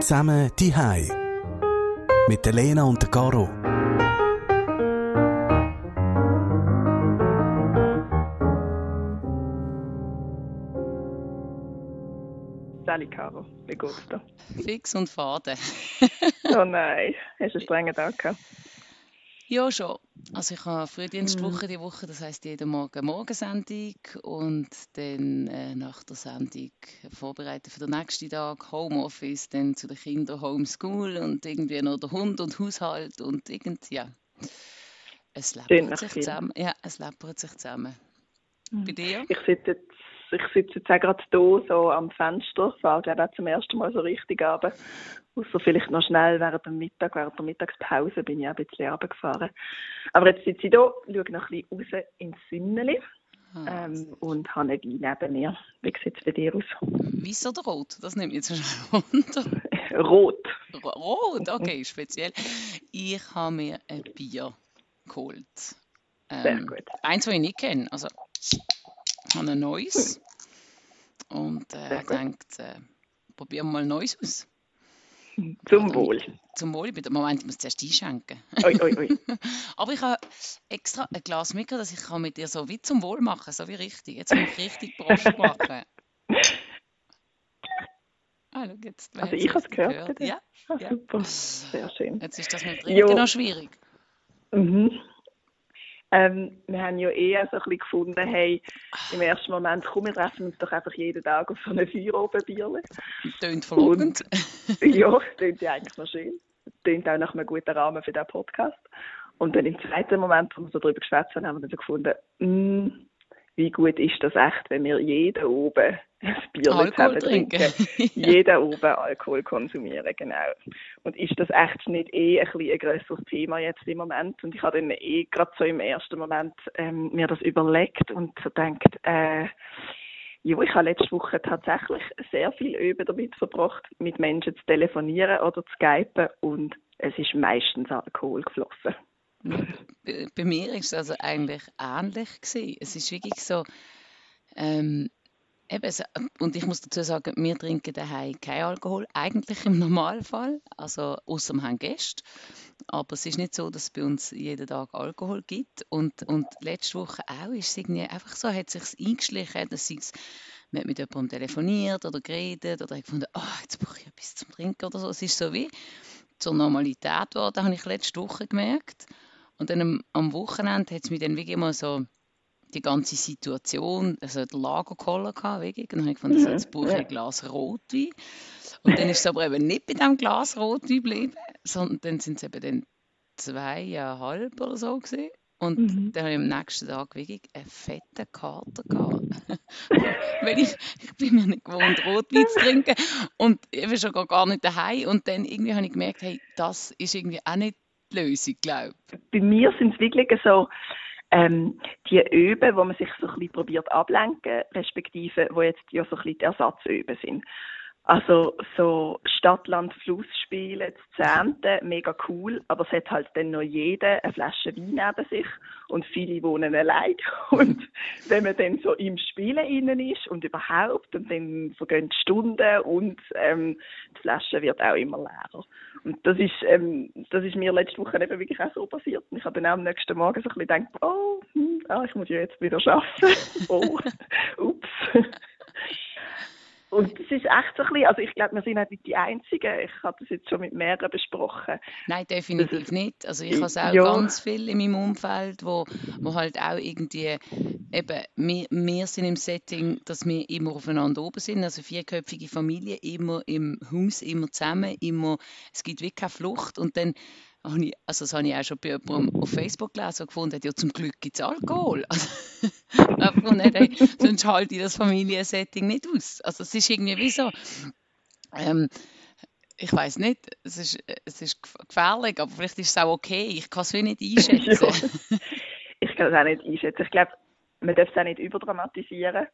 Zusammen die Mit der Lena und der Caro. Sally Caro, wie geht's dir? Fix und fade. oh nein, hast du einen strengen Tag gehabt? Ja, schon. Also ich habe Frühdienstwoche mhm. die Woche, das heißt jeden Morgen Morgensendung und dann äh, nach der Sendung vorbereiten für den nächsten Tag, Homeoffice, dann zu den Kindern Homeschool und irgendwie noch der Hund und Haushalt und irgendwie, ja. Es läppert sich zusammen. Ja, es läppert sich zusammen. Mhm. Bei dir? Ich sitze jetzt ich sitze jetzt auch gerade hier so am Fenster, fahre glaube auch zum ersten Mal so richtig runter. Außer vielleicht noch schnell während dem Mittag, während der Mittagspause bin ich auch ein bisschen runtergefahren. Aber jetzt sitze ich hier, schaue noch ein bisschen raus ins Sünneli ah. ähm, und habe eine Wein neben mir. Wie sieht es bei dir aus? Weiß oder rot? Das nimmt jetzt schon runter. rot. Rot, okay, speziell. Ich habe mir ein Bier geholt. Ähm, Sehr gut. Eins, das ich nicht kenne. Also, habe ein neues. Und äh, denkt, äh, probieren wir mal Neues aus. Zum Wohl. Zum Wohl. Moment, ich muss zuerst einschenken. Oi, oi, oi. Aber ich habe extra ein Glas mitgebracht, dass ich mit dir so wie zum Wohl machen so wie richtig. Jetzt muss ich richtig Prost machen. Ah, schau, jetzt, also ich habe es gehört. gehört. Ja, ah, ja, super. Sehr schön. Jetzt ist das mit Trinken noch schwierig. Mhm. Ähm, wir haben ja eher so ein bisschen gefunden, hey, im ersten Moment, komm, wir treffen uns doch einfach jeden Tag auf so eine Feierabendbierle. Tönt verlockend. ja, tönt ja eigentlich noch schön. Tönt auch nach einem guten Rahmen für diesen Podcast. Und dann im zweiten Moment, wo wir so darüber geschwätzt haben, haben wir dann so gefunden, mm, wie gut ist das echt, wenn wir jeden oben Bier Alkohol trinken. trinken. jeden oben Alkohol konsumieren, genau. Und ist das echt nicht eh ein, ein grösseres Thema jetzt im Moment? Und ich habe dann eh gerade so im ersten Moment ähm, mir das überlegt und so gedacht, äh, ja, ich habe letzte Woche tatsächlich sehr viel Üben damit verbracht, mit Menschen zu telefonieren oder zu skypen und es ist meistens Alkohol geflossen. Bei mir ist es also eigentlich ähnlich gewesen. Es ist wirklich so, ähm, eben, und ich muss dazu sagen, wir trinken daheim keinen Alkohol, eigentlich im Normalfall, also außer wir haben Gäste. Aber es ist nicht so, dass es bei uns jeden Tag Alkohol gibt. Und, und letzte Woche auch ist es irgendwie einfach so, hat sich eingeschlichen, dass es man hat mit jemandem telefoniert oder geredet oder hat gefunden, oh, jetzt brauche ich etwas zum Trinken oder so. Es ist so wie zur Normalität geworden, habe ich letzte Woche gemerkt. Und dann am, am Wochenende hat es mich dann wirklich mal so die ganze Situation, also der Lagerkoller gehabt, wirklich. Und dann habe ich gefunden, mhm. jetzt brauche ich ein Glas Rotwein. Und dann ist es aber eben nicht bei diesem Glas Rotwein geblieben, sondern dann sind es eben dann zweieinhalb oder so gewesen. Und mhm. dann habe ich am nächsten Tag wirklich einen fetten Kater gehabt. Weil ich, ich bin mir nicht gewohnt, Rotwein zu trinken. Und ich war schon gar nicht daheim. Und dann irgendwie habe ich gemerkt, hey, das ist irgendwie auch nicht Lösung, glaube ich. Bei mir sind es wirklich so ähm, die Öben, wo man sich so ein bisschen probiert ablenken, respektive wo jetzt ja so ein bisschen die Ersatzöben sind. Also so Stadt-Land Fluss spielen, das Zehnte, mega cool, aber es hat halt dann noch jeder eine Flasche Wein neben sich und viele wohnen allein und wenn man dann so im Spielen innen ist und überhaupt und dann vergehen die Stunden und ähm, die Flasche wird auch immer leerer. Und das ist, ähm, das ist mir letzte Woche eben wirklich auch so passiert. Und ich habe dann auch am nächsten Morgen so ein bisschen gedacht, oh, hm, ah, ich muss ja jetzt wieder arbeiten. oh, ups. Und das ist echt so ein bisschen, also ich glaube, wir sind nicht die Einzigen. Ich habe das jetzt schon mit mehreren besprochen. Nein, definitiv nicht. Also ich habe es auch ja. ganz viel in meinem Umfeld, wo, wo halt auch irgendwie, eben, wir, wir sind im Setting, dass wir immer aufeinander oben sind, also vierköpfige Familie, immer im Haus, immer zusammen, immer, es gibt wirklich keine Flucht und dann habe ich, also das habe ich auch schon bei jemandem auf Facebook gelesen und gefunden, ja zum Glück gibt es Alkohol. Also, gefunden, hey, sonst halte ich das Familiensetting nicht aus. Also es ist irgendwie wie so, ähm, ich weiß nicht, es ist, es ist gefährlich, aber vielleicht ist es auch okay. Ich kann es wie nicht einschätzen. ich kann es auch nicht einschätzen. Ich glaube, man darf es auch nicht überdramatisieren.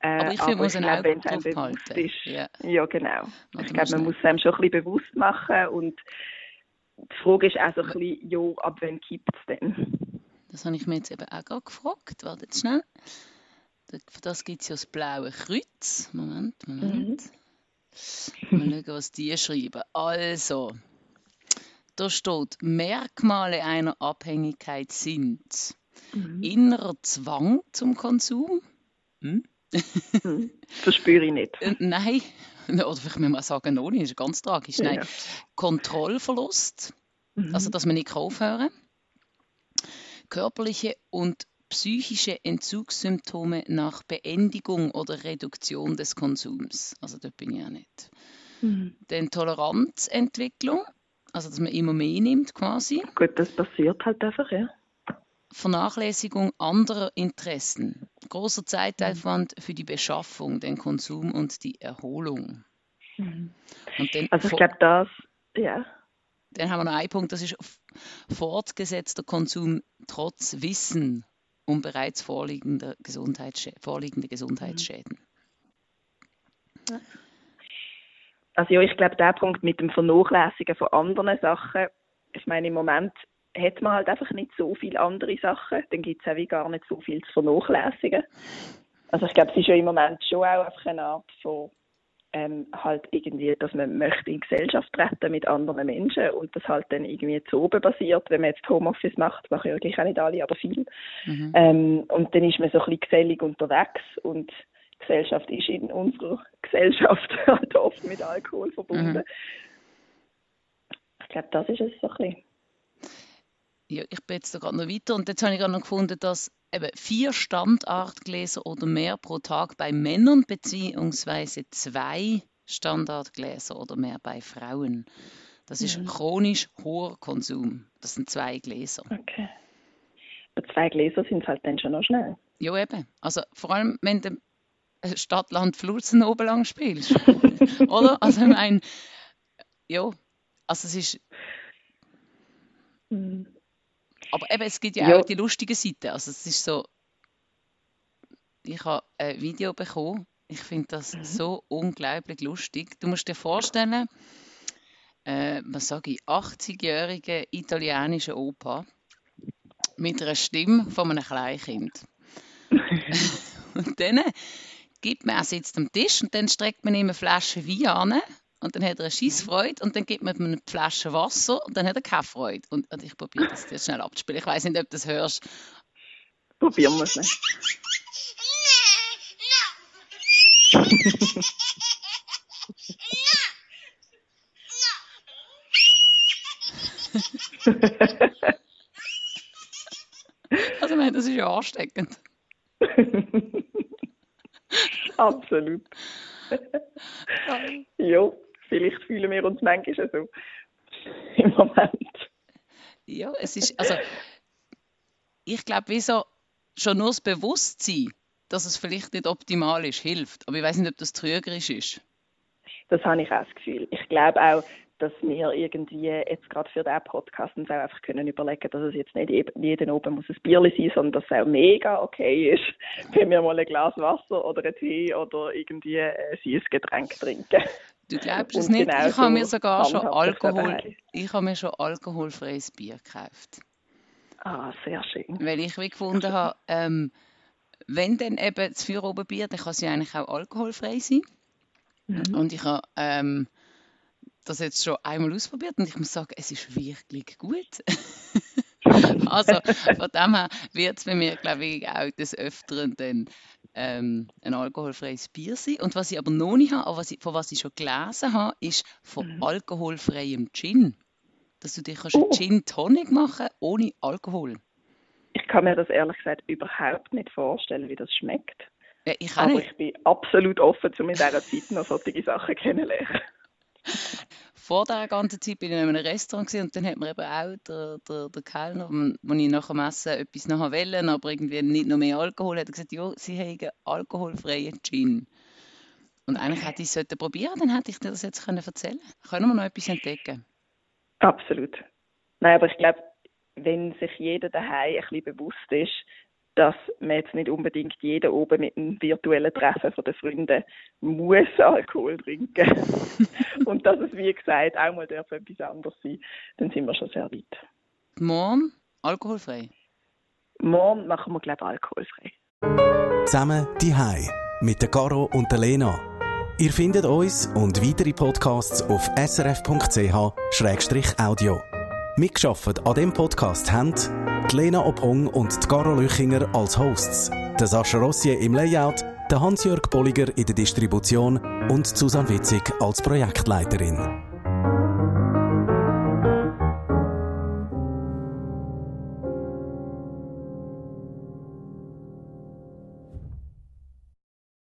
Äh, aber ich finde, man muss ein Auge drauf halten. Ist, ja. ja, genau. ich glaube, man muss es einem schon ein bisschen bewusst machen und die Frage ist auch so ein bisschen, ja, ab wann kippt es denn? Das habe ich mir jetzt eben auch gerade gefragt. Warte jetzt schnell. Für das gibt es ja das blaue Kreuz. Moment, Moment. Mhm. Mal schauen, was die schreiben. Also, da steht, Merkmale einer Abhängigkeit sind Mhm. innerer Zwang zum Konsum. Hm? Mhm. Das spüre ich nicht. Äh, nein, oder vielleicht müssen wir sagen, ohne, das ist ganz tragisch. Nein. Ja. Kontrollverlust, Mhm. also dass man nicht aufhören kann. Körperliche und psychische Entzugssymptome nach Beendigung oder Reduktion des Konsums. Also dort bin ich ja nicht. Mhm. Dann Toleranzentwicklung, also dass man immer mehr nimmt quasi. Gut, das passiert halt einfach, ja. Vernachlässigung anderer Interessen. Großer Zeitaufwand für die Beschaffung, den Konsum und die Erholung. Mhm. Dann, Also ich glaube, das, ja. dann haben wir noch einen Punkt, das ist fortgesetzter Konsum trotz Wissen um bereits vorliegende, Gesundheitsschä vorliegende Gesundheitsschäden. Also ja, ich glaube, der Punkt mit dem Vernachlässigen von anderen Sachen, ich meine, im Moment hat man halt einfach nicht so viele andere Sachen, dann gibt es auch wie gar nicht so viel zu vernachlässigen. Also ich glaube, es ist ja im Moment schon auch einfach eine Art von ähm, halt irgendwie, dass man möchte in Gesellschaft treten mit anderen Menschen und das halt dann irgendwie zu oben basiert, wenn man jetzt Homeoffice macht, machen ja eigentlich auch nicht alle, aber viel. Mhm. Ähm, und dann ist man so ein bisschen gesellig unterwegs und Gesellschaft ist in unserer Gesellschaft halt oft mit Alkohol verbunden. Mhm. Ich glaube, das ist es so ein bisschen. Ja, ich bin jetzt da gerade noch weiter und jetzt habe ich gerade noch gefunden, dass eben vier Standardgläser oder mehr pro Tag bei Männern beziehungsweise zwei Standardgläser oder mehr bei Frauen. Das ist Mhm. chronisch hoher Konsum. Das sind zwei Gläser. Okay. Aber zwei Gläser sind es halt dann schon noch schnell. Ja, eben. Also vor allem, wenn du Stadt, Land, Flutzen oben lang spielst. Oder? Also ich meine, ja, also es ist, Mhm. Aber eben, es gibt ja, Ja. auch die lustige Seite. Also es ist so, ich habe ein Video bekommen, ich finde das Mhm. so unglaublich lustig. Du musst dir vorstellen, äh, was sage ich, 80-jährige italienische Opa mit einer Stimme von einem Kleinkind. Und dann gibt man, er sitzt am Tisch und dann streckt man ihm eine Flasche Wein an und dann hat er eine Scheissfreude und dann gibt man ihm eine Flasche Wasser und dann hat er keine Freude. Und, und ich probiere das jetzt schnell abzuspielen. Ich weiß nicht, ob du das hörst. Probieren wir es nicht. Also ich meine, das ist ja ansteckend. Absolut. ja, vielleicht fühlen wir uns manchmal so. Im Moment. Ja, es ist, also ich glaube, wieso schon nur das Bewusstsein, dass es vielleicht nicht optimal ist, hilft. Aber ich weiß nicht, ob das trügerisch ist. Das habe ich auch das Gefühl. Ich glaube auch, dass wir irgendwie jetzt gerade für diesen Podcast uns auch einfach können überlegen, dass es jetzt nicht jeden oben muss ein Bierli sein, sondern dass es auch mega okay ist, wenn wir mal ein Glas Wasser oder einen Tee oder irgendwie ein süßes Getränk trinken. Du glaubst es nicht? genau Ich habe mir so sogar schon Alkohol, daheim. ich habe mir schon alkoholfreies Bier gekauft. Ah, sehr schön. Weil ich wie gefunden habe, ähm, wenn dann eben das Feuerobenbier, dann kann es ja eigentlich auch alkoholfrei sein. Mhm. Und ich habe ähm, das jetzt schon einmal ausprobiert und ich muss sagen, es ist wirklich gut. also von dem her wird es bei mir, glaube ich, auch des Öfteren dann ähm, ein alkoholfreies Bier sein. Und was ich aber noch nicht habe, aber was ich, von was ich schon gelesen habe, ist von Mhm. alkoholfreiem Gin. Dass du dir kannst Oh. Gin Tonic machen ohne Alkohol. Ich kann mir das ehrlich gesagt überhaupt nicht vorstellen, wie das schmeckt. Ja, ich Aber nicht. ich bin absolut offen, um in dieser Zeit noch solche Sachen kennenzulernen. Vor dieser ganzen Zeit bin ich in einem Restaurant und dann hat mir eben auch der, der, der Kellner, wo ich nach dem Essen etwas nachher wollte, aber irgendwie nicht noch mehr Alkohol, hat er gesagt, ja, sie haben alkoholfreien Gin. Und eigentlich hätte ich es probieren, dann hätte ich dir das jetzt können erzählen können. wir noch etwas entdecken? Absolut. Nein, aber ich glaube, wenn sich jeder daheim ein bisschen bewusst ist, dass man jetzt nicht unbedingt jeder oben mit einem virtuellen Treffen von den Freunden muss Alkohol trinken und dass es, wie gesagt, auch mal darf etwas anderes sein, dann sind wir schon sehr weit. Morgen alkoholfrei. Morgen machen wir, glaube ich, alkoholfrei. Zusammen die Hai mit der Caro und der Lena. Ihr findet uns und weitere Podcasts auf srf.ch-audio. Mitgeschafft an dem Podcast haben Lena Ophong und Garo Lüchinger als Hosts, der Sascha Rossier im Layout, der Hans-Jörg Bolliger in der Distribution und Susanne Witzig als Projektleiterin.